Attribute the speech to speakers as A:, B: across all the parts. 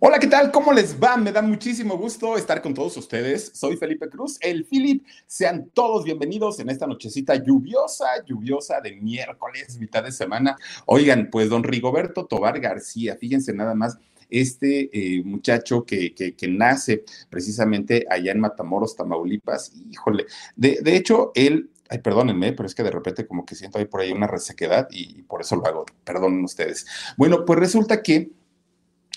A: Hola, ¿qué tal? ¿Cómo les va? Me da muchísimo gusto estar con todos ustedes. Soy Felipe Cruz, el Philip. Sean todos bienvenidos en esta nochecita lluviosa, lluviosa de miércoles, mitad de semana. Oigan, pues don Rigoberto Tobar García, fíjense nada más, este eh, muchacho que, que, nace precisamente allá en Matamoros, Tamaulipas, híjole, de, de hecho, él Ay, perdónenme, pero es que de repente como que siento ahí por ahí una resequedad y por eso lo hago. Perdonen ustedes. Bueno, pues resulta que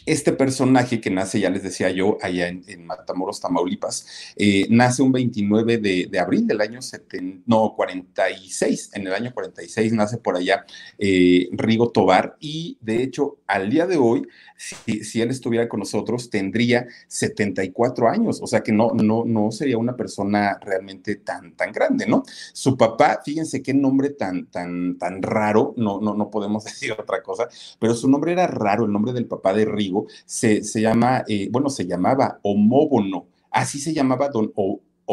A: este personaje que nace, ya les decía yo, allá en, Matamoros, Tamaulipas, eh, nace un 29 de, abril del año 70, no, 46, en el año 46 nace por allá eh, Rigo Tobar y de hecho al día de hoy, si, si, él estuviera con nosotros, tendría 74 años, o sea que no, no, no sería una persona realmente tan, tan grande, ¿no? Su papá, fíjense qué nombre tan, tan, tan raro, no, no, no podemos decir otra cosa, pero su nombre era raro, el nombre del papá de Rigo se, se llama, eh, bueno, se llamaba Homóbono, así se llamaba don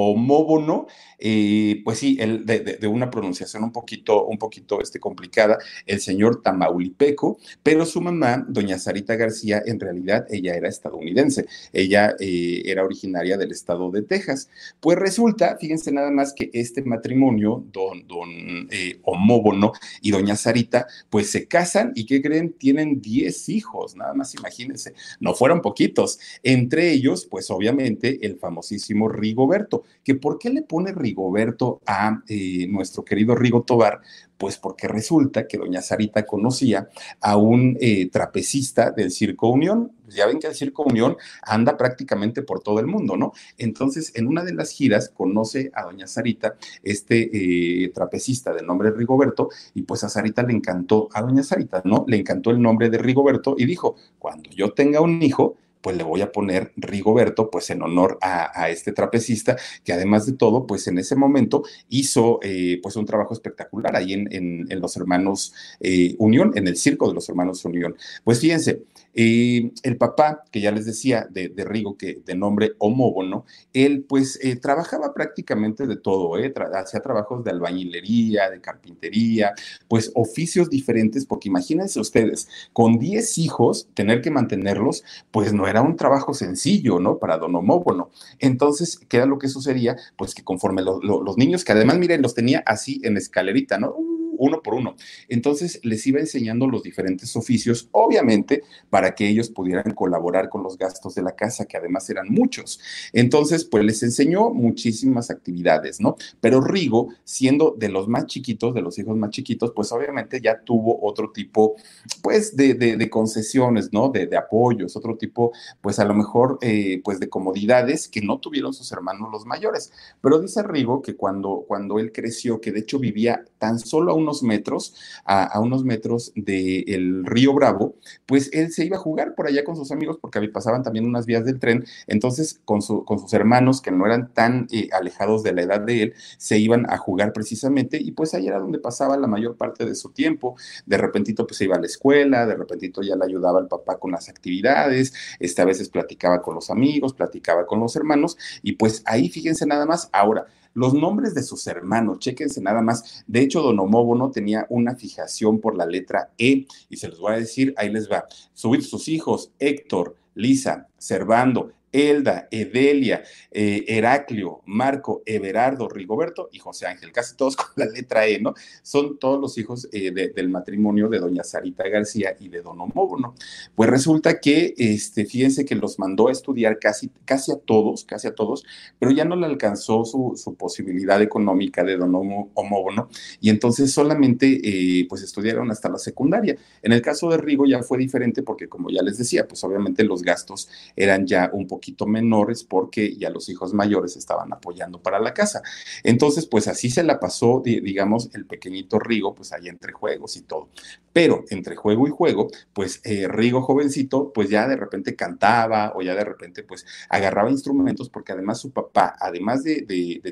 A: homóbono, eh, pues sí, de, una pronunciación un poquito, un poquito este, complicada, el señor Tamaulipeco, pero su mamá, doña Sarita García, en realidad ella era estadounidense, ella eh, era originaria del estado de Texas. Pues resulta, fíjense nada más que este matrimonio, don, don eh, homóbono y doña Sarita, pues se casan y ¿qué creen? Tienen 10 hijos, nada más imagínense, no fueron poquitos, entre ellos, pues obviamente el famosísimo Rigoberto que por qué le pone Rigoberto a eh, nuestro querido Rigo Tobar, pues porque resulta que doña Sarita conocía a un eh, trapecista del Circo Unión. Ya ven que el Circo Unión anda prácticamente por todo el mundo, ¿no? Entonces, en una de las giras conoce a doña Sarita, este eh, trapecista de nombre Rigoberto, y pues a Sarita le encantó, a doña Sarita, ¿no? Le encantó el nombre de Rigoberto y dijo, cuando yo tenga un hijo, pues le voy a poner Rigoberto, pues en honor a, a, este trapecista, que además de todo, pues en ese momento hizo eh, pues un trabajo espectacular ahí en, en, los hermanos eh, Unión, en el circo de los hermanos Unión. Pues fíjense, el papá, que ya les decía, de, de, Rigo, que de nombre homóbono, él pues eh, trabajaba prácticamente de todo, eh, hacía trabajos de albañilería, de carpintería, pues oficios diferentes, porque imagínense ustedes, con 10 hijos, tener que mantenerlos, pues no era un trabajo sencillo, ¿no? Para don homóbono. Entonces, ¿qué era lo que sucedía? Pues que conforme lo, los niños, que además, miren, los tenía así en escalerita, ¿no? Uno por uno. Entonces les iba enseñando los diferentes oficios, obviamente, para que ellos pudieran colaborar con los gastos de la casa, que además eran muchos. Entonces, pues les enseñó muchísimas actividades, ¿no? Pero Rigo, siendo de los más chiquitos, de los hijos más chiquitos, pues obviamente ya tuvo otro tipo, pues, de, de, concesiones, ¿no? De, de, apoyos, otro tipo, pues a lo mejor, eh, pues de comodidades que no tuvieron sus hermanos los mayores. Pero dice Rigo que cuando, cuando él creció, que de hecho vivía tan solo a un unos metros, a, unos metros del de río Bravo, pues él se iba a jugar por allá con sus amigos porque pasaban también unas vías del tren, entonces con, su, con sus hermanos que no eran tan eh, alejados de la edad de él, se iban a jugar precisamente y pues ahí era donde pasaba la mayor parte de su tiempo, de repentito pues se iba a la escuela, de repentito ya le ayudaba al papá con las actividades, este, a veces platicaba con los amigos, platicaba con los hermanos y pues ahí fíjense nada más, ahora, los nombres de sus hermanos, chéquense nada más. De hecho, Don Homóbono tenía una fijación por la letra E y se los voy a decir, ahí les va. Subir sus hijos, Héctor, Lisa, Servando, Elda, Edelia, eh, Heraclio, Marco, Everardo, Rigoberto y José Ángel, casi todos con la letra E, ¿no? Son todos los hijos eh, del matrimonio de doña Sarita García y de don Omóbono. Pues resulta que, este, fíjense que los mandó a estudiar casi, casi a todos, casi a todos, pero ya no le alcanzó su, posibilidad económica de don Omóbono y entonces solamente, eh, pues estudiaron hasta la secundaria. En el caso de Rigo ya fue diferente porque, como ya les decía, pues obviamente los gastos eran ya un poco poquito menores porque ya los hijos mayores estaban apoyando para la casa. Entonces, pues así se la pasó, digamos, el pequeñito Rigo, pues ahí entre juegos y todo. Pero entre juego y juego, pues eh, Rigo jovencito, pues ya de repente cantaba o ya de repente pues agarraba instrumentos porque además su papá, además de,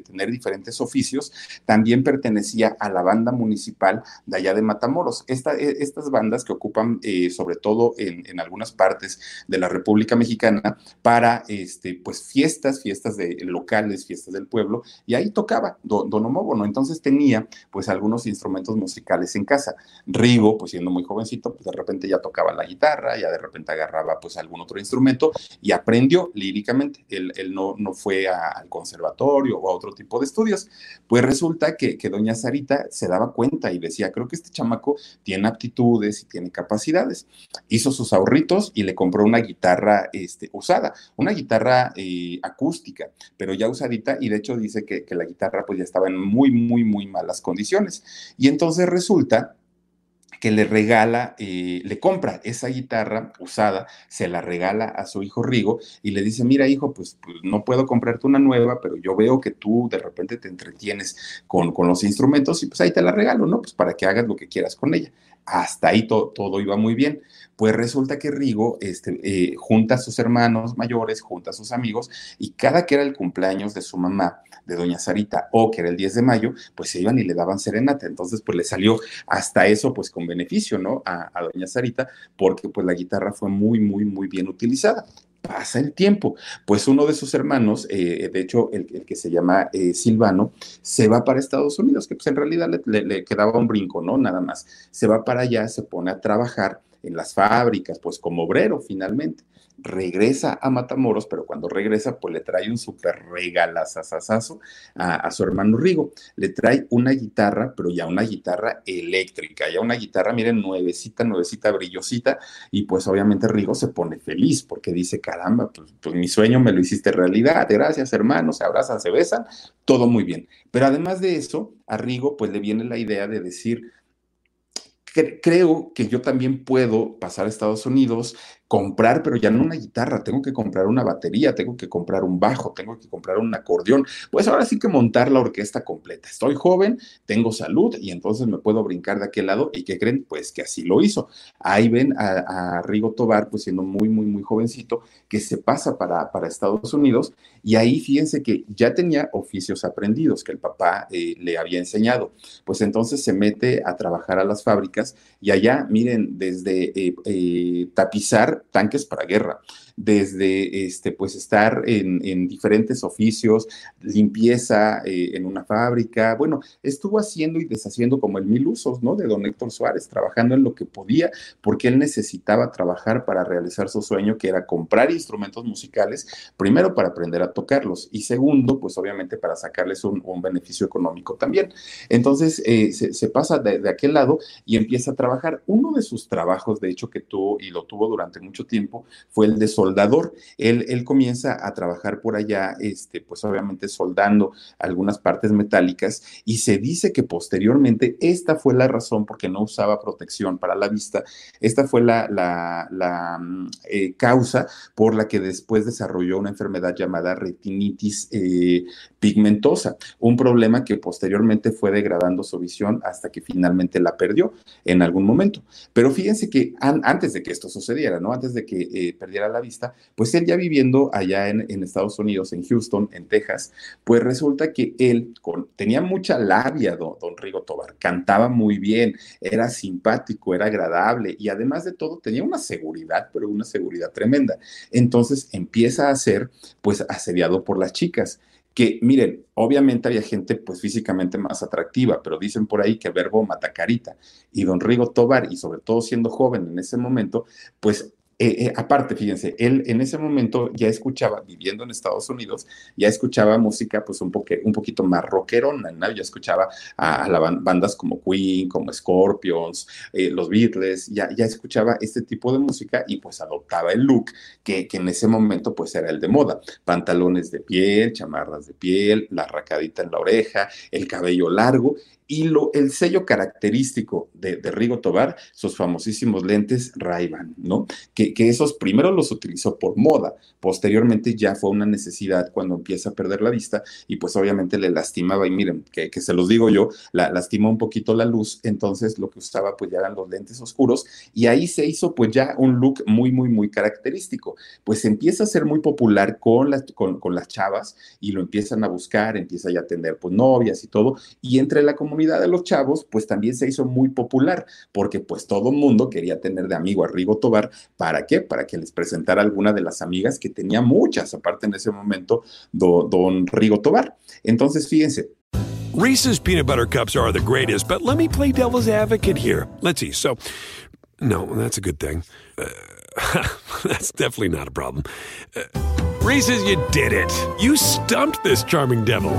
A: tener diferentes oficios, también pertenecía a la banda municipal de allá de Matamoros. E, estas bandas que ocupan eh, sobre todo en algunas partes de la República Mexicana para este, pues fiestas, fiestas de, locales, fiestas del pueblo, y ahí tocaba Don, Don ¿no? Entonces tenía pues algunos instrumentos musicales en casa. Rigo, pues siendo muy jovencito, pues de repente ya tocaba la guitarra, ya de repente agarraba pues algún otro instrumento y aprendió líricamente. Él, no, no fue al conservatorio o a otro tipo de estudios. Pues resulta que, que doña Sarita se daba cuenta y decía, creo que este chamaco tiene aptitudes y tiene capacidades. Hizo sus ahorritos y le compró una guitarra este, usada, guitarra eh, acústica, pero ya usadita, y de hecho dice que, la guitarra pues ya estaba en muy, muy, muy malas condiciones. Y entonces resulta que le regala, eh, le compra esa guitarra usada, se la regala a su hijo Rigo y le dice, mira hijo, pues, pues no puedo comprarte una nueva, pero yo veo que tú de repente te entretienes con, con, los instrumentos y pues ahí te la regalo, ¿no? Pues para que hagas lo que quieras con ella. Hasta ahí todo iba muy bien. Pues resulta que Rigo este, eh, junta a sus hermanos mayores, junta a sus amigos, y cada que era el cumpleaños de su mamá, de doña Sarita, o que era el 10 de mayo, pues se iban y le daban serenata. Entonces, pues le salió hasta eso, pues con beneficio, ¿no? A, doña Sarita, porque pues la guitarra fue muy, muy, muy bien utilizada pasa el tiempo. Pues uno de sus hermanos, eh, de hecho, el, que se llama eh, Silvano, se va para Estados Unidos, que pues en realidad le, quedaba un brinco, ¿no? Nada más. Se va para allá, se pone a trabajar en las fábricas, pues como obrero finalmente. Regresa a Matamoros, pero cuando regresa, pues le trae un súper regalazazazazo a, a su hermano Rigo. Le trae una guitarra, pero ya una guitarra eléctrica, ya una guitarra, miren, nuevecita, nuevecita, brillosita, y pues obviamente Rigo se pone feliz porque dice, caramba, pues, pues mi sueño me lo hiciste realidad, gracias hermano, se abrazan, se besan, todo muy bien. Pero además de eso, a Rigo pues le viene la idea de decir, creo que yo también puedo pasar a Estados Unidos, comprar, pero ya no una guitarra, tengo que comprar una batería, tengo que comprar un bajo, tengo que comprar un acordeón. Pues ahora sí que montar la orquesta completa. Estoy joven, tengo salud y entonces me puedo brincar de aquel lado. ¿Y qué creen? Pues que así lo hizo. Ahí ven a, Rigo Tobar, pues siendo muy, muy, muy jovencito, que se pasa para, para Estados Unidos y ahí fíjense que ya tenía oficios aprendidos que el papá eh, le había enseñado. Pues entonces se mete a trabajar a las fábricas y allá, miren, desde eh, eh, tapizar tanques para guerra, desde este, pues estar en, diferentes oficios, limpieza eh, en una fábrica, bueno, estuvo haciendo y deshaciendo como el mil usos, ¿no? De don Héctor Suárez, trabajando en lo que podía, porque él necesitaba trabajar para realizar su sueño, que era comprar instrumentos musicales, primero para aprender a tocarlos y segundo, pues obviamente para sacarles un, beneficio económico también. Entonces, eh, se, pasa de, de aquel lado y empieza a trabajar. Uno de sus trabajos, de hecho, que tuvo y lo tuvo durante mucho tiempo, fue el de soldador. Él, él comienza a trabajar por allá, este, pues obviamente soldando algunas partes metálicas y se dice que posteriormente esta fue la razón porque no usaba protección para la vista, esta fue la, la, mm, eh, causa por la que después desarrolló una enfermedad llamada retinitis eh, pigmentosa, un problema que posteriormente fue degradando su visión hasta que finalmente la perdió en algún momento. Pero fíjense que antes de que esto sucediera, ¿no? Antes de que eh, perdiera la vista, pues él ya viviendo allá en, Estados Unidos, en Houston, en Texas, pues resulta que él tenía mucha labia, don, don Rigo Tobar, cantaba muy bien, era simpático, era agradable y además de todo tenía una seguridad, pero una seguridad tremenda. Entonces empieza a ser pues asediado por las chicas que miren, obviamente había gente pues físicamente más atractiva, pero dicen por ahí que verbo mata carita. Y don Rigo Tobar, y sobre todo siendo joven en ese momento, pues eh, eh, aparte, fíjense, él en ese momento ya escuchaba, viviendo en Estados Unidos, ya escuchaba música pues un, poque, un poquito más rockerona, ¿no? Ya escuchaba a, a bandas como Queen, como Scorpions, eh, los Beatles, ya, ya escuchaba este tipo de música y pues adoptaba el look que, que en ese momento pues era el de moda. Pantalones de piel, chamarras de piel, la racadita en la oreja, el cabello largo y lo, el sello característico de, de, Rigo Tobar, sus famosísimos lentes Ray-Ban, ¿no? Que, que, esos primero los utilizó por moda, posteriormente ya fue una necesidad cuando empieza a perder la vista y pues obviamente le lastimaba y miren, que, que se los digo yo, la, lastimó un poquito la luz, entonces lo que usaba pues ya eran los lentes oscuros y ahí se hizo pues ya un look muy, muy, muy característico. Pues empieza a ser muy popular con, las con, con las chavas y lo empiezan a buscar, empieza ya a tener pues novias y todo y entre la comunidad de los chavos, pues también se hizo muy popular, porque pues todo el mundo quería tener de amigo a Rigo Tobar. ¿Para qué? Para que les presentara alguna de las amigas que tenía muchas, aparte en ese momento, do, don Rigo Tobar. Entonces, fíjense,
B: Reese's peanut butter cups are the greatest, but let me play devil's advocate here. Let's see. So, no, that's a good thing. Uh, that's definitely not a problem. Uh, Reese's, you did it. You stumped this charming devil.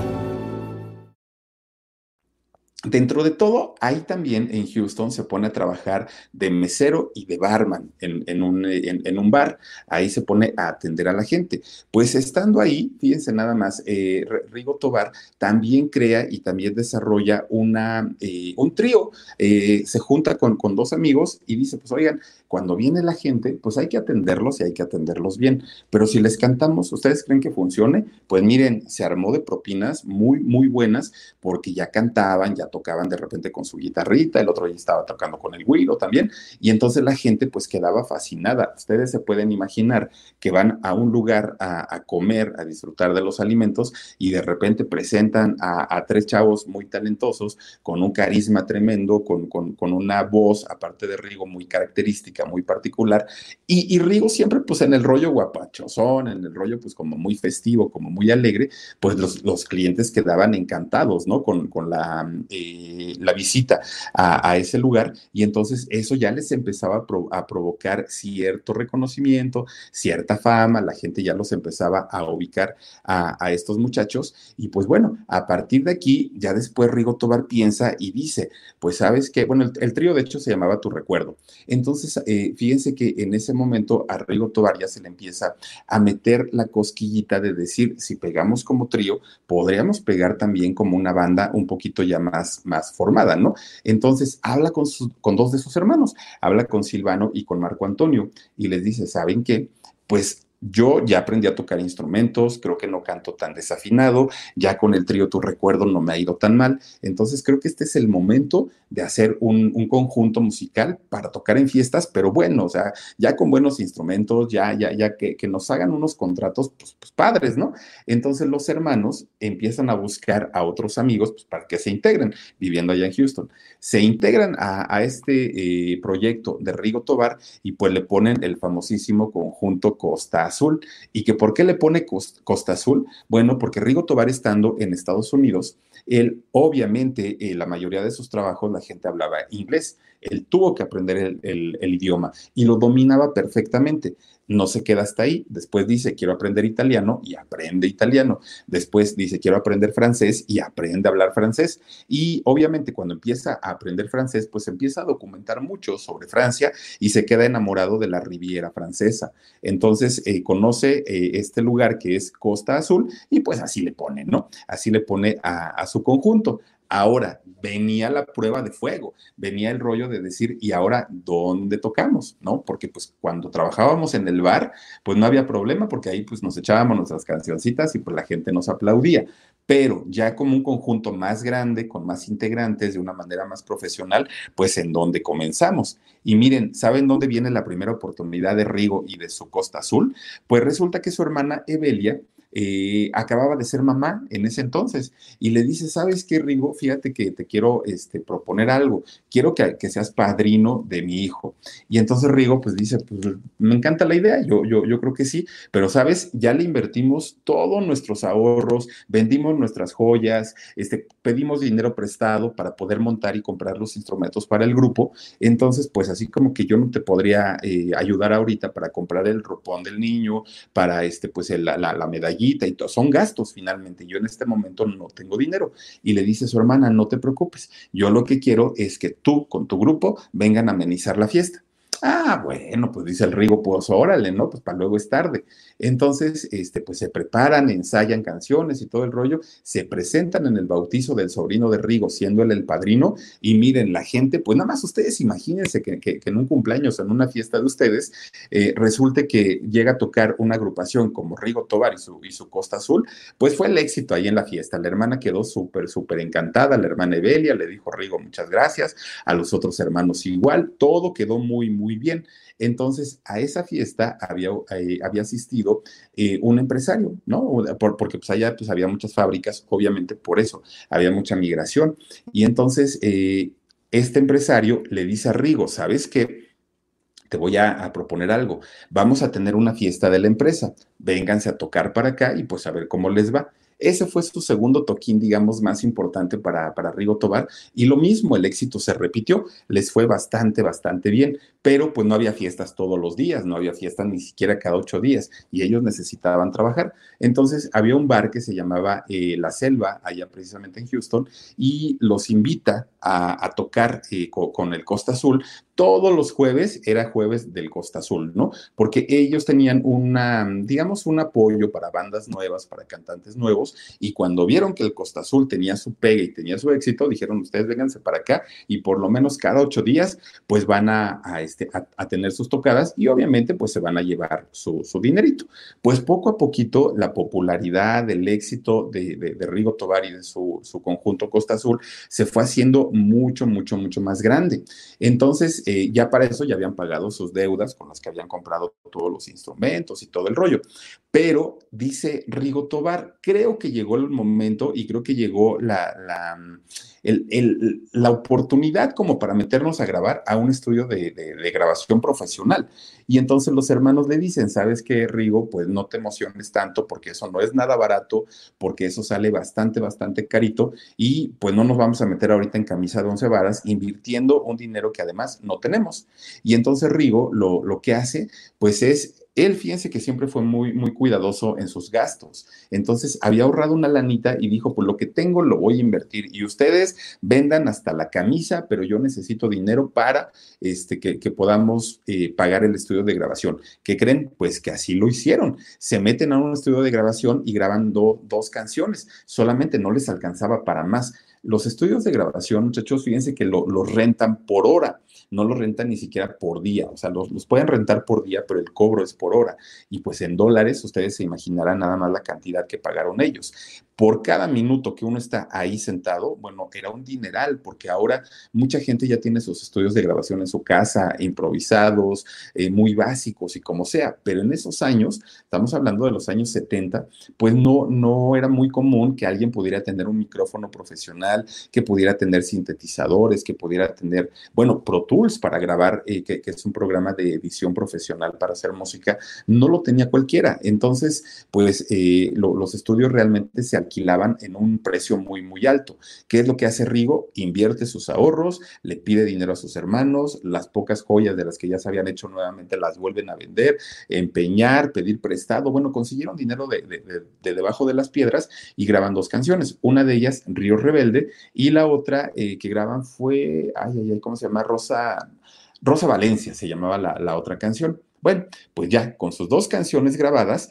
A: Dentro de todo, ahí también en Houston se pone a trabajar de mesero y de barman en, un, en, un, bar. Ahí se pone a atender a la gente. Pues estando ahí, fíjense nada más, eh, Rigo Tobar también crea y también desarrolla una, eh, un trío. Eh, se junta con, con dos amigos y dice, pues oigan, cuando viene la gente, pues hay que atenderlos y hay que atenderlos bien. Pero si les cantamos, ¿ustedes creen que funcione? Pues miren, se armó de propinas muy, muy buenas porque ya cantaban, ya tocaban de repente con su guitarrita, el otro ya estaba tocando con el güiro también, y entonces la gente pues quedaba fascinada. Ustedes se pueden imaginar que van a un lugar a, comer, a disfrutar de los alimentos y de repente presentan a, tres chavos muy talentosos, con un carisma tremendo, con, con, con una voz, aparte de Rigo, muy característica muy particular. Y, y, Rigo siempre, pues en el rollo guapachosón, en el rollo, pues como muy festivo, como muy alegre, pues los, los clientes quedaban encantados, ¿no? Con, con la, eh, la visita a, ese lugar. Y entonces eso ya les empezaba a, pro, a, provocar cierto reconocimiento, cierta fama, la gente ya los empezaba a ubicar a, estos muchachos. Y pues bueno, a partir de aquí, ya después Rigo Tobar piensa y dice, pues sabes que, bueno, el, el trío de hecho se llamaba Tu Recuerdo. Entonces, eh, fíjense que en ese momento a Rigo Tobar ya se le empieza a meter la cosquillita de decir, si pegamos como trío, podríamos pegar también como una banda un poquito ya más, más formada, ¿no? Entonces, habla con, con dos de sus hermanos, habla con Silvano y con Marco Antonio y les dice, ¿saben qué? Pues yo ya aprendí a tocar instrumentos, creo que no canto tan desafinado, ya con el trío Tu Recuerdo no me ha ido tan mal, entonces creo que este es el momento de hacer un, un, conjunto musical para tocar en fiestas, pero bueno, o sea, ya con buenos instrumentos, ya, ya, ya que, que nos hagan unos contratos, pues, pues, padres, ¿no? Entonces los hermanos empiezan a buscar a otros amigos pues, para que se integren, viviendo allá en Houston. Se integran a, a este eh, proyecto de Rigo Tobar y pues le ponen el famosísimo conjunto Costa Azul. ¿Y que por qué le pone Costa Azul? Bueno, porque Rigo Tobar estando en Estados Unidos, él, obviamente, eh, la mayoría de sus trabajos la gente hablaba inglés. Él tuvo que aprender el, idioma y lo dominaba perfectamente no se queda hasta ahí. Después dice, quiero aprender italiano y aprende italiano. Después dice, quiero aprender francés y aprende a hablar francés. Y obviamente cuando empieza a aprender francés, pues empieza a documentar mucho sobre Francia y se queda enamorado de la Riviera francesa. Entonces eh, conoce eh, este lugar que es Costa Azul y pues así le pone, ¿no? Así le pone a su conjunto. Ahora, venía la prueba de fuego, venía el rollo de decir, ¿y ahora dónde tocamos? ¿No? Porque pues cuando trabajábamos en el bar, pues no había problema porque ahí pues nos echábamos nuestras cancioncitas y pues la gente nos aplaudía. Pero ya como un conjunto más grande, con más integrantes, de una manera más profesional, pues en dónde comenzamos. Y miren, ¿saben dónde viene la primera oportunidad de Rigo y de su Costa Azul? Pues resulta que su hermana Evelia eh, acababa de ser mamá en ese entonces. Y le dice, ¿sabes qué, Rigo? Fíjate que te quiero este, proponer algo, quiero que, que, seas padrino de mi hijo. Y entonces Rigo pues dice, pues me encanta la idea, yo, yo, yo creo que sí, pero sabes, ya le invertimos todos nuestros ahorros, vendimos nuestras joyas, este, pedimos dinero prestado para poder montar y comprar los instrumentos para el grupo, entonces pues así como que yo no te podría eh, ayudar ahorita para comprar el ropón del niño, para este, pues la, la, la medalla y todo. Son gastos finalmente. Yo en este momento no tengo dinero. Y le dice a su hermana, no te preocupes. Yo lo que quiero es que tú con tu grupo vengan a amenizar la fiesta. Ah, bueno, pues dice el Rigo, pues órale, ¿no? Pues para luego es tarde. Entonces, este, pues se preparan, ensayan canciones y todo el rollo, se presentan en el bautizo del sobrino de Rigo, siendo él el padrino, y miren, la gente, pues nada más ustedes imagínense que, en un cumpleaños, en una fiesta de ustedes, eh, resulte que llega a tocar una agrupación como Rigo Tobar y su, y su Costa Azul, pues fue el éxito ahí en la fiesta. La hermana quedó súper, súper encantada, la hermana Evelia le dijo, Rigo, muchas gracias, a los otros hermanos igual, todo quedó muy, muy muy bien. Entonces, a esa fiesta había, eh, había asistido eh, un empresario, ¿no? porque pues allá pues, había muchas fábricas, obviamente por eso, había mucha migración. Y entonces, eh, este empresario le dice a Rigo, ¿sabes qué? Te voy a, a, proponer algo. Vamos a tener una fiesta de la empresa. Vénganse a tocar para acá y pues a ver cómo les va. Ese fue su segundo toquín, digamos, más importante para, para Rigo Tobar. Y lo mismo, el éxito se repitió, les fue bastante, bastante bien, pero pues no había fiestas todos los días, no había fiestas ni siquiera cada ocho días y ellos necesitaban trabajar. Entonces había un bar que se llamaba eh, La Selva, allá precisamente en Houston, y los invita a, tocar eh, con el Costa Azul. Todos los jueves era jueves del Costa Azul, ¿no? Porque ellos tenían una, digamos, un apoyo para bandas nuevas, para cantantes nuevos, y cuando vieron que el Costa Azul tenía su pegue y tenía su éxito, dijeron, ustedes vénganse para acá y por lo menos cada ocho días, pues van a, este, a, tener sus tocadas y obviamente pues se van a llevar su, dinerito. Pues poco a poquito la popularidad, el éxito de, de, Rigo Tobar y de su, conjunto Costa Azul se fue haciendo mucho, mucho, mucho más grande. Entonces, eh, ya para eso ya habían pagado sus deudas con las que habían comprado todos los instrumentos y todo el rollo. Pero dice Rigo Tobar, creo que llegó el momento y creo que llegó la, la oportunidad como para meternos a grabar a un estudio de, de, grabación profesional. Y entonces los hermanos le dicen, ¿sabes qué, Rigo? Pues no te emociones tanto porque eso no es nada barato, porque eso sale bastante, bastante carito y pues no nos vamos a meter ahorita en camisa de once varas invirtiendo un dinero que además no tenemos. Y entonces Rigo lo, lo que hace pues es él, fíjense que siempre fue muy, muy cuidadoso en sus gastos. Entonces, había ahorrado una lanita y dijo, pues lo que tengo lo voy a invertir. Y ustedes vendan hasta la camisa, pero yo necesito dinero para este, que, podamos eh, pagar el estudio de grabación. ¿Qué creen? Pues que así lo hicieron. Se meten a un estudio de grabación y graban dos canciones. Solamente no les alcanzaba para más. Los estudios de grabación, muchachos, fíjense que los lo rentan por hora no lo rentan ni siquiera por día, o sea, los, pueden rentar por día, pero el cobro es por hora. Y pues en dólares ustedes se imaginarán nada más la cantidad que pagaron ellos. Por cada minuto que uno está ahí sentado, bueno, era un dineral, porque ahora mucha gente ya tiene sus estudios de grabación en su casa, improvisados, eh, muy básicos y como sea, pero en esos años, estamos hablando de los años 70, pues no, no era muy común que alguien pudiera tener un micrófono profesional, que pudiera tener sintetizadores, que pudiera tener, bueno, Pro para grabar, eh, que, es un programa de edición profesional para hacer música, no lo tenía cualquiera. Entonces, pues eh, los estudios realmente se alquilaban en un precio muy, muy alto. ¿Qué es lo que hace Rigo? Invierte sus ahorros, le pide dinero a sus hermanos, las pocas joyas de las que ya se habían hecho nuevamente las vuelven a vender, empeñar, pedir prestado. Bueno, consiguieron dinero de, debajo de las piedras y graban dos canciones. Una de ellas, Río Rebelde, y la otra eh, que graban fue, ay, ay, ay, ¿cómo se llama? Rosa Rosa, Valencia se llamaba la, otra canción. Bueno, pues ya con sus dos canciones grabadas,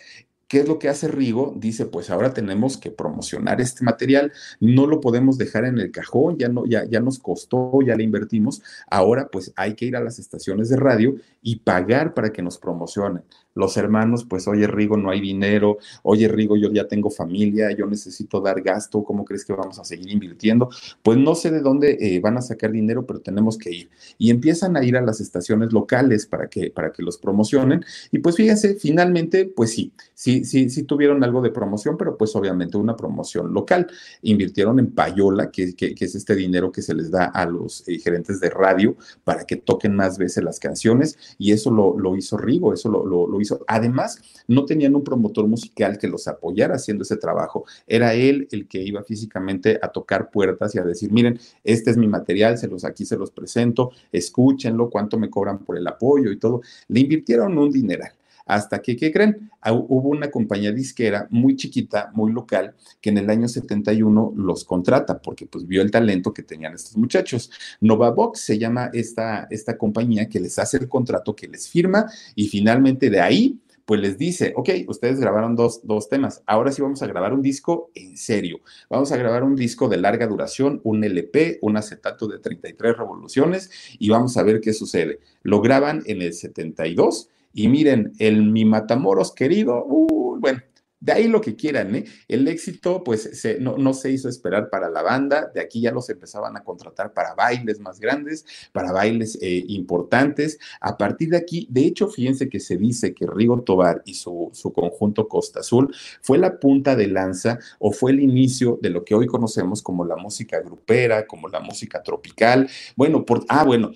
A: ¿Qué es lo que hace Rigo? Dice, pues ahora tenemos que promocionar este material, no lo podemos dejar en el cajón, ya, no, ya, ya nos costó, ya le invertimos, ahora pues hay que ir a las estaciones de radio y pagar para que nos promocionen. Los hermanos, pues, oye, Rigo, no hay dinero, oye, Rigo, yo ya tengo familia, yo necesito dar gasto, ¿cómo crees que vamos a seguir invirtiendo? Pues no sé de dónde eh, van a sacar dinero, pero tenemos que ir. Y empiezan a ir a las estaciones locales para que, para que los promocionen. Y pues fíjense, finalmente, pues sí, sí, sí, sí tuvieron algo de promoción, pero pues obviamente una promoción local. Invirtieron en payola, que, que, es este dinero que se les da a los eh, gerentes de radio para que toquen más veces las canciones, y eso lo, lo hizo Rigo, eso lo, lo, lo hizo. Además, no tenían un promotor musical que los apoyara haciendo ese trabajo. Era él el que iba físicamente a tocar puertas y a decir, miren, este es mi material, se los aquí se los presento, escúchenlo, cuánto me cobran por el apoyo y todo. Le invirtieron un dineral. Hasta que, ¿qué creen? Ah, hubo una compañía disquera muy chiquita, muy local, que en el año 71 los contrata porque pues vio el talento que tenían estos muchachos. Novavox se llama esta, esta compañía que les hace el contrato, que les firma y finalmente de ahí pues les dice, ok, ustedes grabaron dos, dos, temas, ahora sí vamos a grabar un disco en serio. Vamos a grabar un disco de larga duración, un LP, un acetato de 33 revoluciones y vamos a ver qué sucede. Lo graban en el 72 y miren, el Mi Matamoros querido, uh, bueno, de ahí lo que quieran, ¿eh? El éxito, pues, no, se hizo esperar para la banda, de aquí ya los empezaban a contratar para bailes más grandes, para bailes eh, importantes. A partir de aquí, de hecho, fíjense que se dice que Rigo Tobar y su, su conjunto Costa Azul fue la punta de lanza o fue el inicio de lo que hoy conocemos como la música grupera, como la música tropical. Bueno, por, ah, bueno,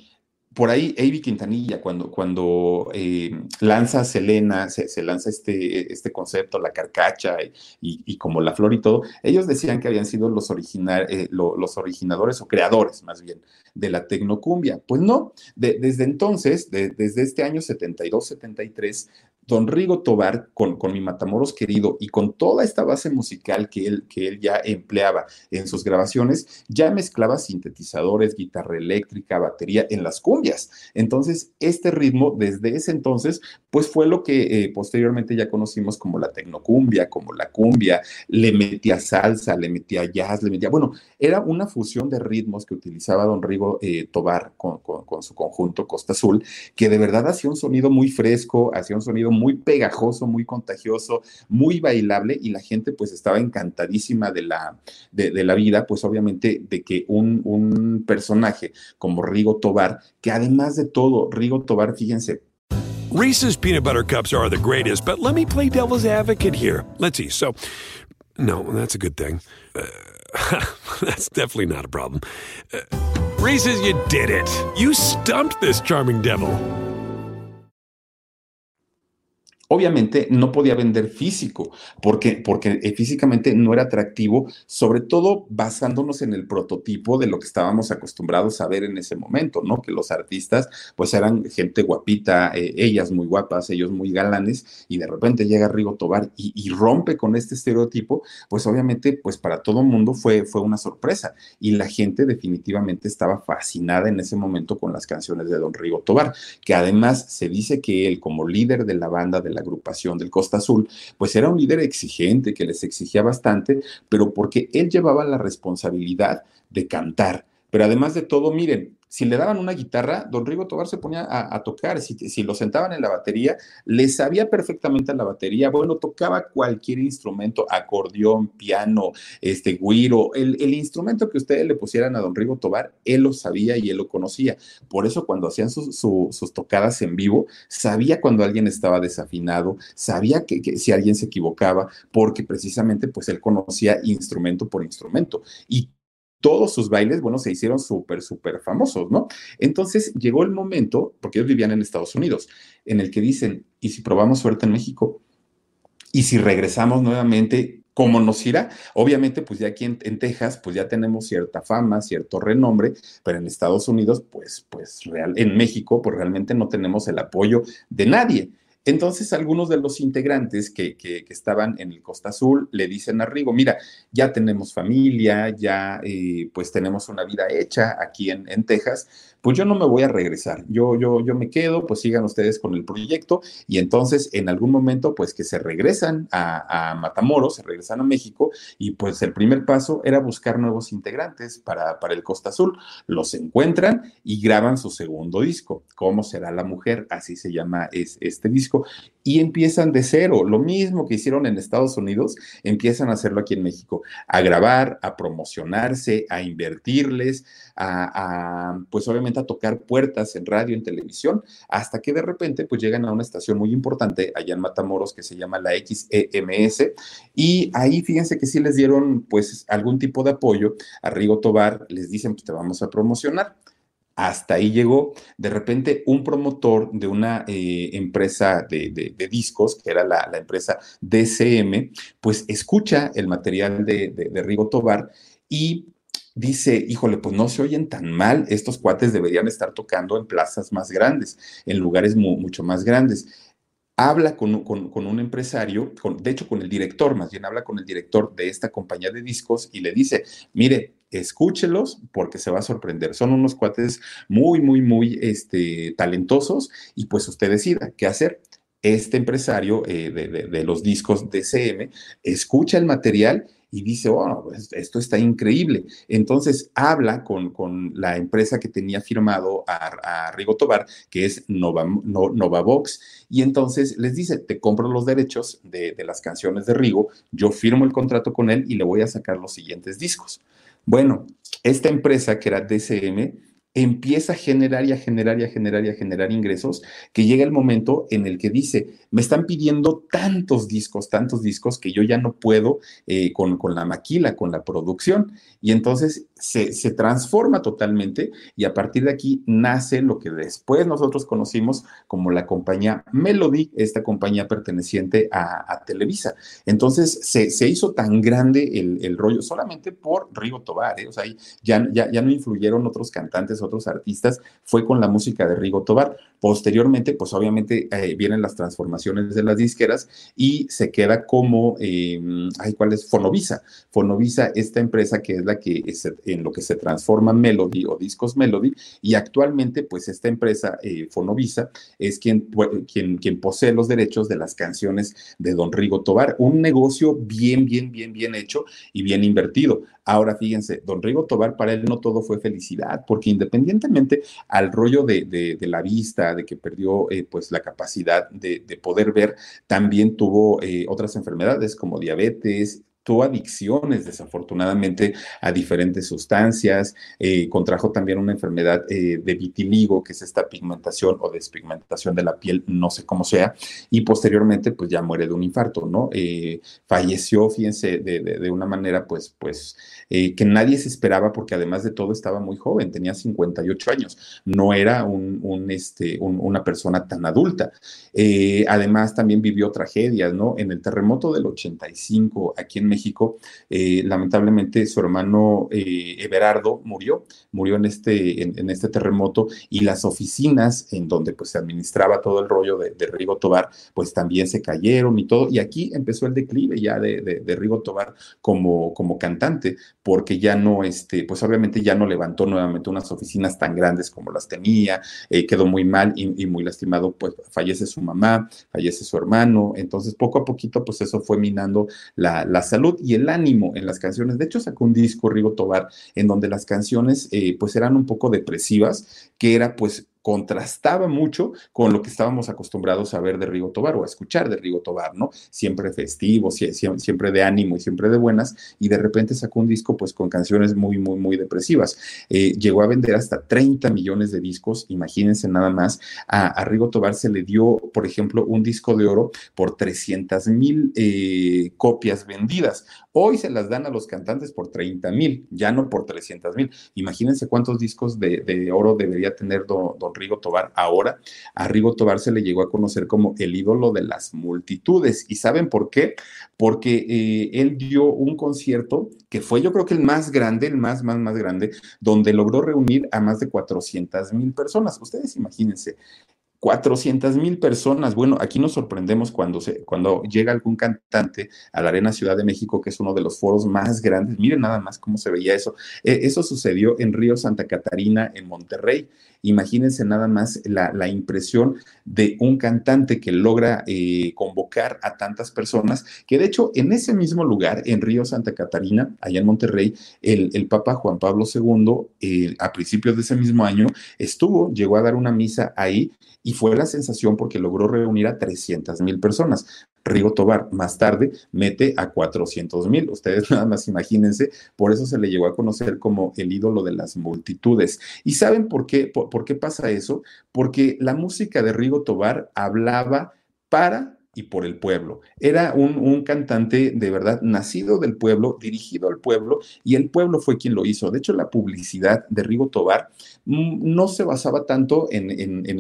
A: por ahí Avi Quintanilla, cuando, cuando eh, lanza Selena, se, lanza este, este concepto, la carcacha y, como la flor y todo, ellos decían que habían sido los, eh, los originadores o creadores más bien de la tecnocumbia. Pues no, desde entonces, desde este año 72-73, Don Rigo Tobar, con, con mi Matamoros querido y con toda esta base musical que él, que él ya empleaba en sus grabaciones, ya mezclaba sintetizadores, guitarra eléctrica, batería en las cumbias. Entonces, este ritmo desde ese entonces, pues fue lo que eh, posteriormente ya conocimos como la tecnocumbia, como la cumbia, le metía salsa, le metía jazz, le metía, bueno, era una fusión de ritmos que utilizaba Don Rigo eh, Tobar con, con su conjunto Costa Azul, que de verdad hacía un sonido muy fresco, hacía un sonido muy pegajoso, muy contagioso, muy bailable y la gente pues estaba encantadísima de la, de, de la vida, pues obviamente de que un, un personaje como Rigo Tobar, que además de todo, Rigo Tobar, fíjense,
B: Reese's peanut butter cups are the greatest, but let me play devil's advocate here. Let's see. So, no, that's a good thing. Uh, that's definitely not a problem. Uh, Reese's, you did it. You stumped this charming devil.
A: Obviamente no podía vender físico, porque, porque eh, físicamente no era atractivo, sobre todo basándonos en el prototipo de lo que estábamos acostumbrados a ver en ese momento, ¿no? Que los artistas pues eran gente guapita, eh, ellas muy guapas, ellos muy galanes, y de repente llega Rigo Tobar y, rompe con este estereotipo, pues obviamente pues para todo mundo fue, fue una sorpresa, y la gente definitivamente estaba fascinada en ese momento con las canciones de Don Rigo Tobar, que además se dice que él como líder de la banda de la agrupación del Costa Azul, pues era un líder exigente que les exigía bastante, pero porque él llevaba la responsabilidad de cantar. Pero además de todo, miren, si le daban una guitarra, don Rigo Tobar se ponía a, tocar. Si, lo sentaban en la batería, le sabía perfectamente la batería. Bueno, tocaba cualquier instrumento, acordeón, piano, este, guiro, el, el, instrumento que ustedes le pusieran a don Rigo Tobar, él lo sabía y él lo conocía. Por eso cuando hacían sus tocadas en vivo, sabía cuando alguien estaba desafinado, sabía que, que, si alguien se equivocaba, porque precisamente pues él conocía instrumento por instrumento. Y todos sus bailes, bueno, se hicieron súper, súper famosos, ¿no? Entonces llegó el momento, porque ellos vivían en Estados Unidos, en el que dicen, ¿y si probamos suerte en México? ¿Y si regresamos nuevamente? ¿Cómo nos irá? Obviamente, pues ya aquí en, Texas, pues ya tenemos cierta fama, cierto renombre, pero en Estados Unidos, pues, pues real, en México, pues realmente no tenemos el apoyo de nadie. Entonces, algunos de los integrantes que, estaban en el Costa Azul le dicen a Rigo, mira, ya tenemos familia, ya eh, pues tenemos una vida hecha aquí en, en Texas, pues yo no me voy a regresar, yo, yo, yo me quedo, pues sigan ustedes con el proyecto y entonces en algún momento pues que se regresan a, Matamoros, se regresan a México y pues el primer paso era buscar nuevos integrantes para, para el Costa Azul. Los encuentran y graban su segundo disco, ¿Cómo será la mujer? Así se llama es, este disco y empiezan de cero, lo mismo que hicieron en Estados Unidos, empiezan a hacerlo aquí en México, a grabar, a promocionarse, a invertirles, a, pues obviamente a tocar puertas en radio, en televisión, hasta que de repente pues llegan a una estación muy importante allá en Matamoros que se llama la XEMS y ahí fíjense que sí les dieron pues algún tipo de apoyo. A Rigo Tobar, les dicen pues te vamos a promocionar hasta ahí llegó. De repente, un promotor de una eh, empresa de, discos, que era la, empresa DCM, pues escucha el material de, Rigo Tobar y dice, híjole, pues no se oyen tan mal, estos cuates deberían estar tocando en plazas más grandes, en lugares mucho más grandes habla con, un empresario, de hecho con el director, más bien habla con el director de esta compañía de discos y le dice, mire, escúchelos porque se va a sorprender. Son unos cuates muy, muy, muy este, talentosos y pues usted decida qué hacer. Este empresario eh, de, de, los discos DCM escucha el material y dice, bueno, pues, esto está increíble. Entonces habla con, con la empresa que tenía firmado a, Rigo Tobar, que es Nova, Novavox, y entonces les dice, te compro los derechos de, de las canciones de Rigo, yo firmo el contrato con él y le voy a sacar los siguientes discos. Bueno, esta empresa que era DCM, empieza a generar y a generar y a generar y a generar ingresos, que llega el momento en el que dice, me están pidiendo tantos discos, tantos discos que yo ya no puedo eh, con, con, la maquila, con la producción. Y entonces se, se, transforma totalmente y a partir de aquí nace lo que después nosotros conocimos como la compañía Melody, esta compañía perteneciente a, Televisa. Entonces se, hizo tan grande el, el, rollo solamente por Rigo Tobar, ¿eh? o sea, ya, ya, ya no influyeron otros cantantes otros artistas, fue con la música de Rigo Tobar. Posteriormente, pues obviamente eh, vienen las transformaciones de las disqueras y se queda como, eh, ay, ¿cuál es? Fonovisa. Fonovisa, esta empresa que es la que en lo que se transforma Melody o Discos Melody, y actualmente, pues esta empresa, eh, Fonovisa, es quien, quien, posee los derechos de las canciones de Don Rigo Tobar. Un negocio bien, bien, bien, bien hecho y bien invertido. Ahora, fíjense, Don Rigo Tobar, para él no todo fue felicidad, porque independientemente al rollo de, la vista, de que perdió eh, pues la capacidad de, poder ver, también tuvo eh, otras enfermedades como diabetes, adicciones, desafortunadamente, a diferentes sustancias, eh, contrajo también una enfermedad eh, de vitiligo, que es esta pigmentación o despigmentación de la piel, no sé cómo sea, y posteriormente, pues ya muere de un infarto, ¿no? Eh, falleció, fíjense, de, una manera, pues, pues, que nadie se esperaba, porque además de todo estaba muy joven, tenía 58 años, no era un, este, una persona tan adulta. además, también vivió tragedias, ¿no? En el terremoto del 85, aquí en México, eh, lamentablemente su hermano eh, Everardo murió, murió en este, en, este terremoto y las oficinas en donde pues se administraba todo el rollo de, Rigo Tobar, pues también se cayeron y todo. Y aquí empezó el declive ya de, Rigo Tobar como, como cantante, porque ya no, este, pues obviamente ya no levantó nuevamente unas oficinas tan grandes como las tenía, eh, quedó muy mal y, muy lastimado, pues fallece su mamá, fallece su hermano, entonces poco a poquito pues eso fue minando la, la salud y el ánimo en las canciones. De hecho, sacó un disco Rigo Tobar en donde las canciones eh, pues eran un poco depresivas, que era pues contrastaba mucho con lo que estábamos acostumbrados a ver de Rigo Tobar o a escuchar de Rigo Tobar, ¿no? Siempre festivo, siempre de ánimo y siempre de buenas, y de repente sacó un disco pues con canciones muy, muy, muy depresivas. Eh, llegó a vender hasta 30 millones de discos, imagínense nada más. A, Rigo Tobar se le dio, por ejemplo, un disco de oro por 300 mil eh, copias vendidas. Hoy se las dan a los cantantes por 30 mil, ya no por 300 mil. Imagínense cuántos discos de, oro debería tener don Rigo Tobar ahora. A Rigo Tobar se le llegó a conocer como el ídolo de las multitudes. ¿Y saben por qué? Porque eh, él dio un concierto que fue yo creo que el más grande, el más, más, más grande, donde logró reunir a más de 400 mil personas. Ustedes imagínense, 400 mil personas. Bueno, aquí nos sorprendemos cuando, se, cuando llega algún cantante a la Arena Ciudad de México, que es uno de los foros más grandes. Miren nada más cómo se veía eso. Eh, eso sucedió en Río Santa Catarina, en Monterrey. Imagínense nada más la, la impresión de un cantante que logra eh, convocar a tantas personas, que de hecho en ese mismo lugar, en Río Santa Catarina, allá en Monterrey, el, el Papa Juan Pablo II, a principios de ese mismo año, estuvo, llegó a dar una misa ahí y fue la sensación porque logró reunir a 300 mil personas. Rigo Tobar más tarde mete a 400 mil. Ustedes nada más imagínense, por eso se le llegó a conocer como el ídolo de las multitudes. ¿Y saben por qué, por, qué pasa eso? Porque la música de Rigo Tobar hablaba para y por el pueblo. Era un, un, cantante de verdad nacido del pueblo, dirigido al pueblo, y el pueblo fue quien lo hizo. De hecho, la publicidad de Rigo Tobar no se basaba tanto en,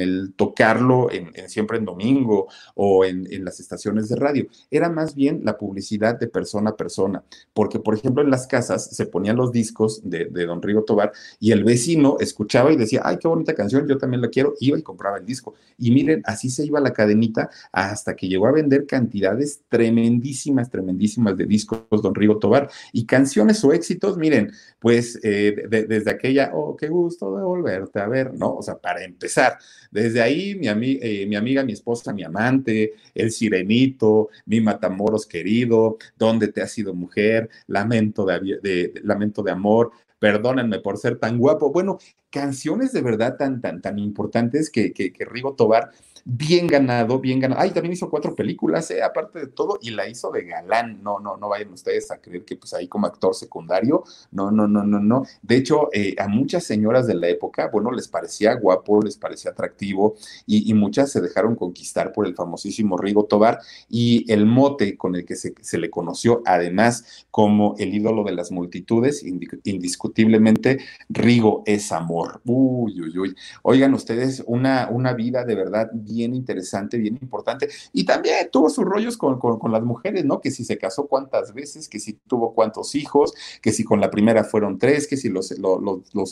A: el tocarlo en, siempre en domingo o en, las estaciones de radio. Era más bien la publicidad de persona a persona. Porque, por ejemplo, en las casas se ponían los discos de, don Rigo Tobar y el vecino escuchaba y decía, ay, qué bonita canción, yo también la quiero, iba y compraba el disco. Y miren, así se iba la cadenita hasta que llegó a vender cantidades tremendísimas, tremendísimas de discos, don Rigo Tobar, y canciones o éxitos, miren, pues eh, de, desde aquella, oh, qué gusto volverte a ver, ¿no? O sea, para empezar, desde ahí mi, ami eh, mi amiga, mi esposa, mi amante, el sirenito, mi matamoros querido, ¿dónde te has sido mujer? Lamento de, lamento de amor, perdónenme por ser tan guapo. Bueno, canciones de verdad tan, tan, tan importantes que, que, que Rigo Tobar bien ganado, bien ganado. Ay, también hizo cuatro películas, ¿eh? aparte de todo, y la hizo de galán. No, no, no vayan ustedes a creer que pues ahí como actor secundario, no, no, no, no, no. De hecho, eh, a muchas señoras de la época, bueno, les parecía guapo, les parecía atractivo, y, y, muchas se dejaron conquistar por el famosísimo Rigo Tobar, y el mote con el que se, se le conoció, además, como el ídolo de las multitudes, indiscutiblemente, Rigo es amor. Uy, uy, uy. Oigan ustedes, una, una vida de verdad bien interesante, bien importante. Y también tuvo sus rollos con, con, con, las mujeres, ¿no? Que si se casó cuántas veces, que si tuvo cuántos hijos, que si con la primera fueron tres, que si los,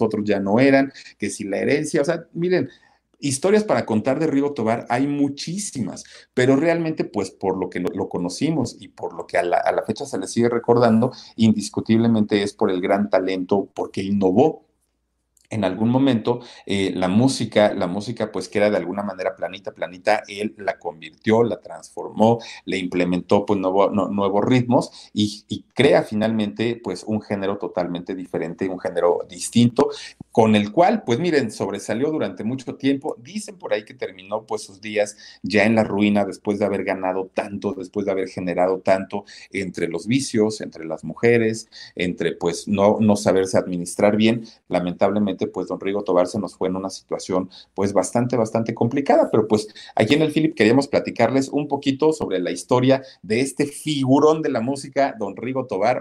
A: otros ya no eran, que si la herencia, o sea, miren, Historias para contar de Rigo Tobar hay muchísimas, pero realmente pues por lo que lo, lo conocimos y por lo que a la, a la, fecha se le sigue recordando, indiscutiblemente es por el gran talento, porque innovó en algún momento eh, la música, la música pues que era de alguna manera planita, planita, él la convirtió, la transformó, le implementó pues nuevo, nuevos ritmos y, y, crea finalmente pues un género totalmente diferente, un género distinto, con el cual pues miren, sobresalió durante mucho tiempo, dicen por ahí que terminó pues sus días ya en la ruina después de haber ganado tanto, después de haber generado tanto entre los vicios, entre las mujeres, entre pues no, no saberse administrar bien, lamentablemente pues don Rigo Tobar se nos fue en una situación pues bastante, bastante complicada, pero pues aquí en el Philip queríamos platicarles un poquito sobre la historia de este figurón de la música, don Rigo Tobar.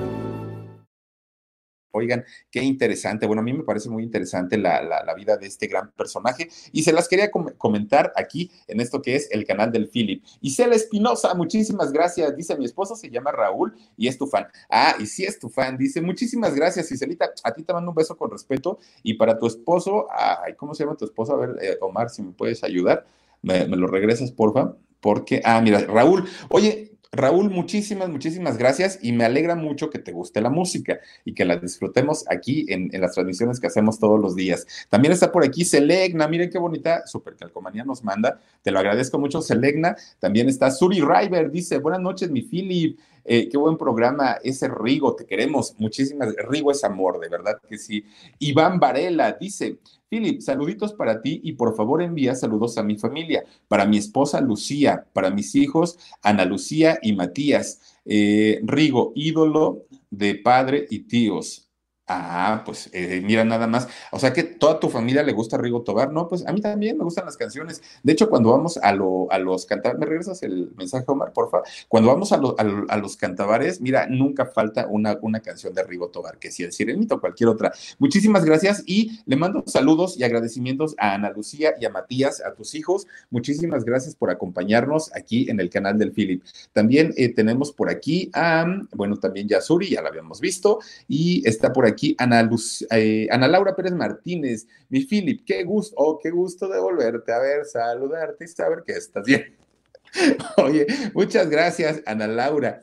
A: Oigan, qué interesante. Bueno, a mí me parece muy interesante la, la, vida de este gran personaje y se las quería com comentar aquí en esto que es el canal del Philip. Isela Espinosa, muchísimas gracias. Dice, mi esposo se llama Raúl y es tu fan. Ah, y sí es tu fan. Dice, muchísimas gracias, Iselita. A ti te mando un beso con respeto y para tu esposo, ay, ¿cómo se llama tu esposo? A ver, eh, Omar, si me puedes ayudar, me, me lo regresas, porfa. Porque, ah, mira, Raúl, oye, Raúl, muchísimas, muchísimas gracias y me alegra mucho que te guste la música y que la disfrutemos aquí en, las transmisiones que hacemos todos los días. También está por aquí Selegna, miren qué bonita super calcomanía nos manda, te lo agradezco mucho Selegna. También está Suri River, dice, buenas noches mi Philip, eh, qué buen programa, ese Rigo, te queremos, muchísimas, Rigo es amor, de verdad que sí. Iván Varela dice, Philip, saluditos para ti y por favor envía saludos a mi familia, para mi esposa Lucía, para mis hijos Ana Lucía y Matías. Eh, Rigo, ídolo de padre y tíos. Ah, pues eh, mira nada más. O sea que toda tu familia le gusta Rigo Tobar, ¿no? Pues a mí también me gustan las canciones. De hecho, cuando vamos a, lo, a los cantabares, ¿me regresas el mensaje, Omar, porfa? Cuando vamos a, lo, a, a, los cantabares, mira, nunca falta una, canción de Rigo Tobar, que si el Sirenito o cualquier otra. Muchísimas gracias y le mando saludos y agradecimientos a Ana Lucía y a Matías, a tus hijos. Muchísimas gracias por acompañarnos aquí en el canal del Philip. También eh, tenemos por aquí a, bueno, también Yasuri, ya la habíamos visto, y está por aquí eh, Ana Laura Pérez Martínez, mi Philip, qué gusto, oh, qué gusto de volverte a ver, saludarte y saber que estás bien. Oye, muchas gracias, Ana Laura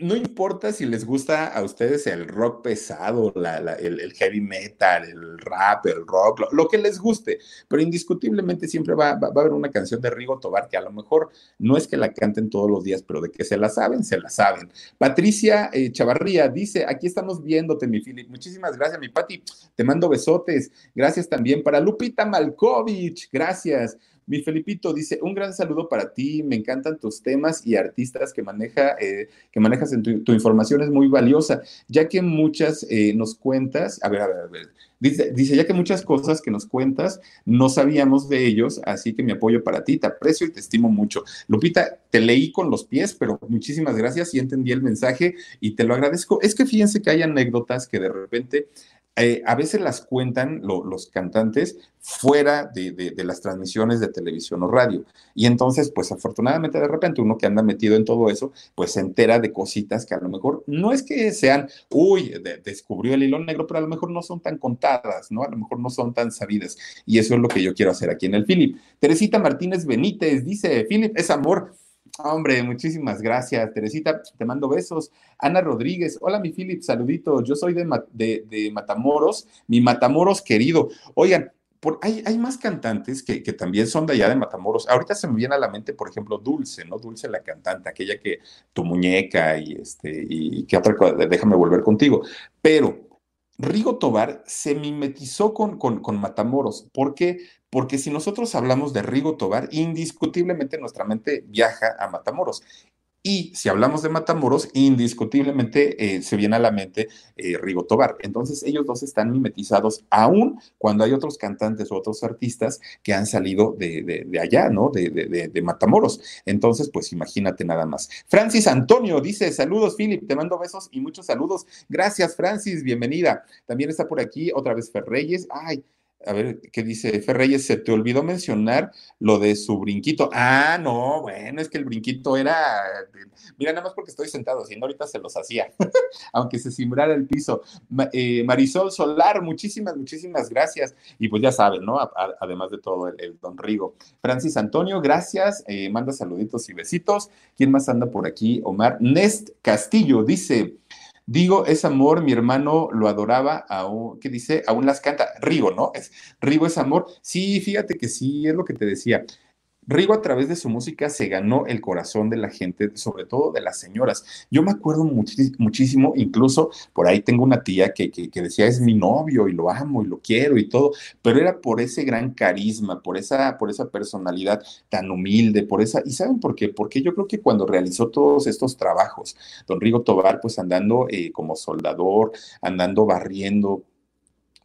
A: no importa si les gusta a ustedes el rock pesado, el, heavy metal, el rap, el rock, lo, que les guste, pero indiscutiblemente siempre va, a haber una canción de Rigo Tobar que a lo mejor no es que la canten todos los días, pero de que se la saben, se la saben. Patricia eh, Chavarría dice, aquí estamos viéndote, mi Philip. Muchísimas gracias, mi Pati. Te mando besotes. Gracias también para Lupita Malkovich. Gracias. Mi Felipito dice, un gran saludo para ti, me encantan tus temas y artistas que, maneja, eh, que manejas en tu, información es muy valiosa, ya que muchas eh, nos cuentas, a ver, a ver, a ver, dice, dice, ya que muchas cosas que nos cuentas no sabíamos de ellos, así que mi apoyo para ti, te aprecio y te estimo mucho. Lupita, te leí con los pies, pero muchísimas gracias y entendí el mensaje y te lo agradezco. Es que fíjense que hay anécdotas que de repente eh, a veces las cuentan los cantantes fuera de, las transmisiones de televisión o radio. Y entonces, pues afortunadamente de repente uno que anda metido en todo eso, pues se entera de cositas que a lo mejor no es que sean, uy, descubrió el hilo negro, pero a lo mejor no son tan contadas, ¿no? A lo mejor no son tan sabidas. Y eso es lo que yo quiero hacer aquí en el Philip. Teresita Martínez Benítez dice, Philip, es amor. Hombre, muchísimas gracias, Teresita. Te mando besos. Ana Rodríguez, hola mi Philip, saluditos. Yo soy de, de, Matamoros, mi Matamoros querido. Oigan, por, hay, hay, más cantantes que, que, también son de allá de Matamoros. Ahorita se me viene a la mente, por ejemplo, Dulce, ¿no? Dulce la cantante, aquella que tu muñeca y este, y que otra cosa, déjame volver contigo. Pero Rigo Tobar se mimetizó con, con, con Matamoros. ¿Por qué? porque si nosotros hablamos de Rigo Tobar, indiscutiblemente nuestra mente viaja a Matamoros. Y si hablamos de Matamoros, indiscutiblemente eh, se viene a la mente eh, Rigo Tobar. Entonces ellos dos están mimetizados, aún cuando hay otros cantantes o otros artistas que han salido de, allá, ¿no? De, de, Matamoros. Entonces, pues imagínate nada más. Francis Antonio dice, saludos Philip, te mando besos y muchos saludos. Gracias Francis, bienvenida. También está por aquí otra vez Ferreyes. Ay, a ver, ¿qué dice Ferreyes? Se te olvidó mencionar lo de su brinquito. Ah, no, bueno, es que el brinquito era. Mira, nada más porque estoy sentado, si no, ahorita se los hacía, aunque se simbrara el piso. Eh, Marisol Solar, muchísimas, muchísimas gracias. Y pues ya saben, ¿no? además de todo, el, don Rigo. Francis Antonio, gracias. Eh, manda saluditos y besitos. ¿Quién más anda por aquí? Omar Nest Castillo dice. Digo, es amor, mi hermano lo adoraba, aún, ¿qué dice? Aún las canta. Rigo, ¿no? Es, Rigo es amor. Sí, fíjate que sí, es lo que te decía. Rigo a través de su música se ganó el corazón de la gente, sobre todo de las señoras. Yo me acuerdo muchísimo, incluso por ahí tengo una tía que, decía es mi novio y lo amo y lo quiero y todo, pero era por ese gran carisma, por esa, por esa personalidad tan humilde, por esa, ¿y saben por qué? Porque yo creo que cuando realizó todos estos trabajos, don Rigo Tobar, pues andando eh, como soldador, andando barriendo,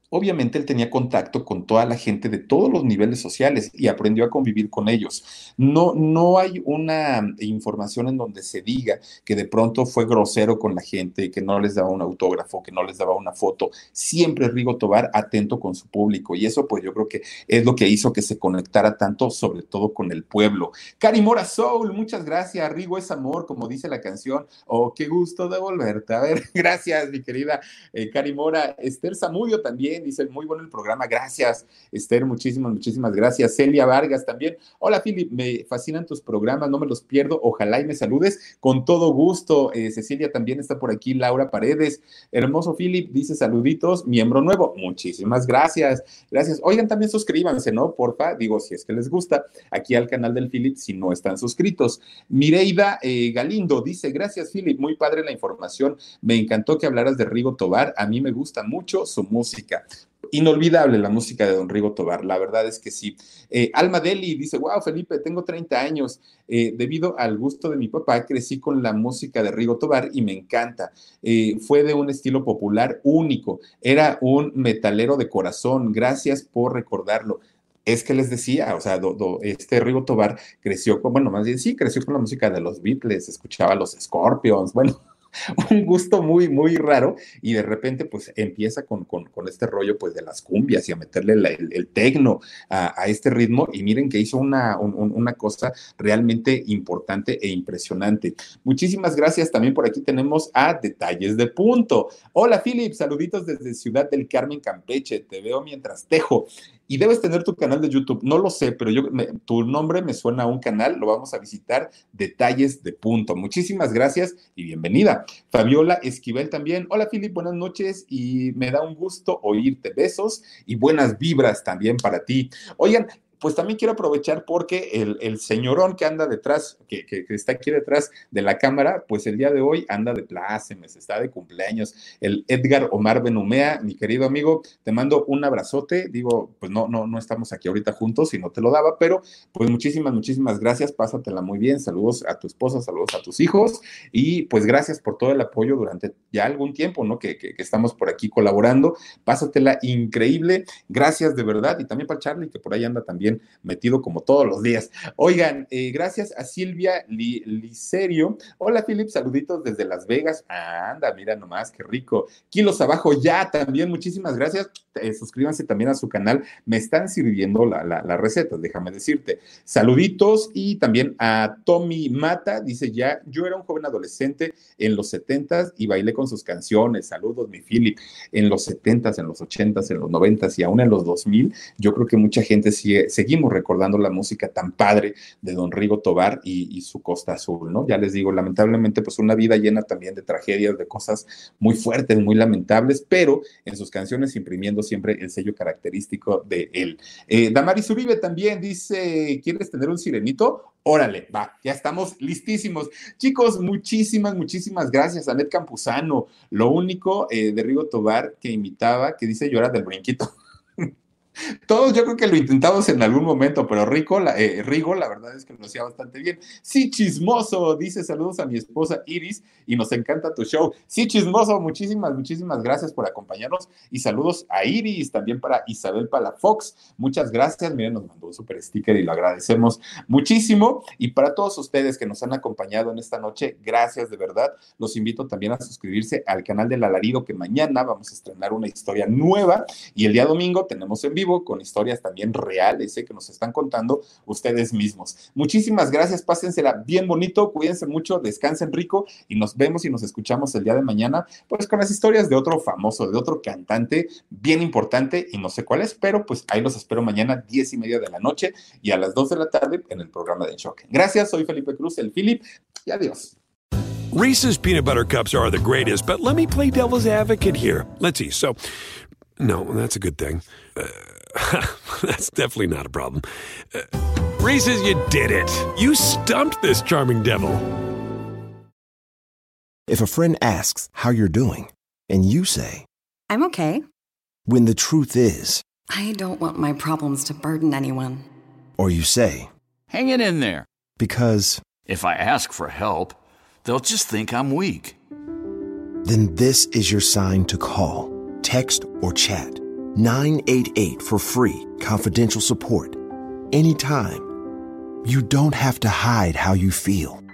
A: Obviamente él tenía contacto con toda la gente de todos los niveles sociales y aprendió a convivir con ellos. No, no hay una información en donde se diga que de pronto fue grosero con la gente, que no les daba un autógrafo, que no les daba una foto. Siempre Rigo Tobar atento con su público y eso pues yo creo que es lo que hizo que se conectara tanto, sobre todo con el pueblo. Cari Mora Soul, muchas gracias. Rigo es amor, como dice la canción. Oh, qué gusto de volverte. A ver, gracias, mi querida eh, Cari Mora. Esther Zamudio también dice, muy bueno el programa, gracias, Esther, muchísimas, muchísimas gracias. Celia Vargas también, hola Philip, me fascinan tus programas, no me los pierdo, ojalá y me saludes, con todo gusto. Eh, Cecilia también está por aquí, Laura Paredes, hermoso Philip, dice saluditos, miembro nuevo, muchísimas gracias, gracias. Oigan, también suscríbanse, ¿no? Porfa, digo, si es que les gusta, aquí al canal del Philip, si no están suscritos. Mireida eh, Galindo dice, gracias Philip, muy padre la información, me encantó que hablaras de Rigo Tobar, a mí me gusta mucho su música. Inolvidable la música de Don Rigo Tobar, la verdad es que sí. Eh, Alma Deli dice, wow, Felipe, tengo 30 años. Eh, debido al gusto de mi papá, crecí con la música de Rigo Tobar y me encanta. Eh, fue de un estilo popular único. Era un metalero de corazón. Gracias por recordarlo es que les decía, o sea, este Rigo Tobar creció con, bueno, más bien sí, creció con la música de los Beatles, escuchaba los Scorpions, bueno, un gusto muy, muy raro y de repente pues empieza con, con, este rollo pues de las cumbias y a meterle el, tecno a, este ritmo y miren que hizo una, un, una cosa realmente importante e impresionante. Muchísimas gracias. También por aquí tenemos a Detalles de Punto. Hola Philip, saluditos desde Ciudad del Carmen, Campeche. Te veo mientras tejo y debes tener tu canal de YouTube. No lo sé, pero yo, tu nombre me suena a un canal, lo vamos a visitar. Detalles de punto. Muchísimas gracias y bienvenida. Fabiola Esquivel también. Hola, Filip, buenas noches y me da un gusto oírte. Besos y buenas vibras también para ti. Oigan, pues también quiero aprovechar porque el, señorón que anda detrás, que, está aquí detrás de la cámara, pues el día de hoy anda de plácemes, está de cumpleaños. El Edgar Omar Benumea, mi querido amigo, te mando un abrazote. Digo, pues no, no, no estamos aquí ahorita juntos y no te lo daba, pero pues muchísimas, muchísimas gracias. Pásatela muy bien. Saludos a tu esposa, saludos a tus hijos y pues gracias por todo el apoyo durante ya algún tiempo, ¿no? Que, que, que estamos por aquí colaborando. Pásatela increíble. Gracias de verdad. Y también para Charlie, que por ahí anda también metido como todos los días. Oigan, eh, gracias a Silvia Li Licerio. Hola, Philip, saluditos desde Las Vegas. Ah, anda, mira nomás, qué rico. Kilos abajo ya también, muchísimas gracias. Eh, suscríbanse también a su canal. Me están sirviendo la, la, la receta, déjame decirte. Saluditos y también a Tommy Mata, dice ya, yo era un joven adolescente en los 70s y bailé con sus canciones. Saludos, mi Philip. En los 70s, en los 80s, en los 90s y aún en los 2000, yo creo que mucha gente sigue seguimos recordando la música tan padre de don Rigo Tobar y, su Costa Azul, ¿no? Ya les digo, lamentablemente, pues una vida llena también de tragedias, de cosas muy fuertes, muy lamentables, pero en sus canciones imprimiendo siempre el sello característico de él. Eh, Damaris Uribe también dice, ¿quieres tener un sirenito? Órale, va, ya estamos listísimos. Chicos, muchísimas, muchísimas gracias. Anet Campuzano, lo único eh, de Rigo Tobar que imitaba, que dice llora del brinquito. Todos yo creo que lo intentamos en algún momento, pero Rico, la, eh, Rigo, la verdad es que lo hacía bastante bien. Sí, chismoso, dice saludos a mi esposa Iris y nos encanta tu show. Sí, chismoso, muchísimas, muchísimas gracias por acompañarnos y saludos a Iris, también para Isabel Palafox. Muchas gracias, miren, nos mandó un super sticker y lo agradecemos muchísimo. Y para todos ustedes que nos han acompañado en esta noche, gracias de verdad. Los invito también a suscribirse al canal del Alarido, que mañana vamos a estrenar una historia nueva y el día domingo tenemos en vivo con historias también reales ¿eh? que nos están contando ustedes mismos. Muchísimas gracias, pásensela bien bonito, cuídense mucho, descansen rico y nos vemos y nos escuchamos el día de mañana, pues con las historias de otro famoso, de otro cantante bien importante y no sé cuál es, pero pues ahí los espero mañana, diez y media de la noche y a las dos de la tarde en el programa de Shock. Gracias, soy Felipe Cruz, el Philip, y adiós.
B: Reese's peanut butter cups are the greatest, but let me play devil's advocate here. Let's see. So, no, that's a good thing. Uh, That's definitely not a problem. Uh, Reese's, you did it. You stumped this charming devil.
C: If a friend asks how you're doing, and you say,
D: I'm okay,
C: when the truth is,
D: I don't want my problems to burden anyone,
C: or you say,
E: Hang it in there,
C: because
E: if I ask for help, they'll just think I'm weak.
C: then this is your sign to call, text, or chat 988 for free, confidential support. Anytime. You don't have to hide how you feel.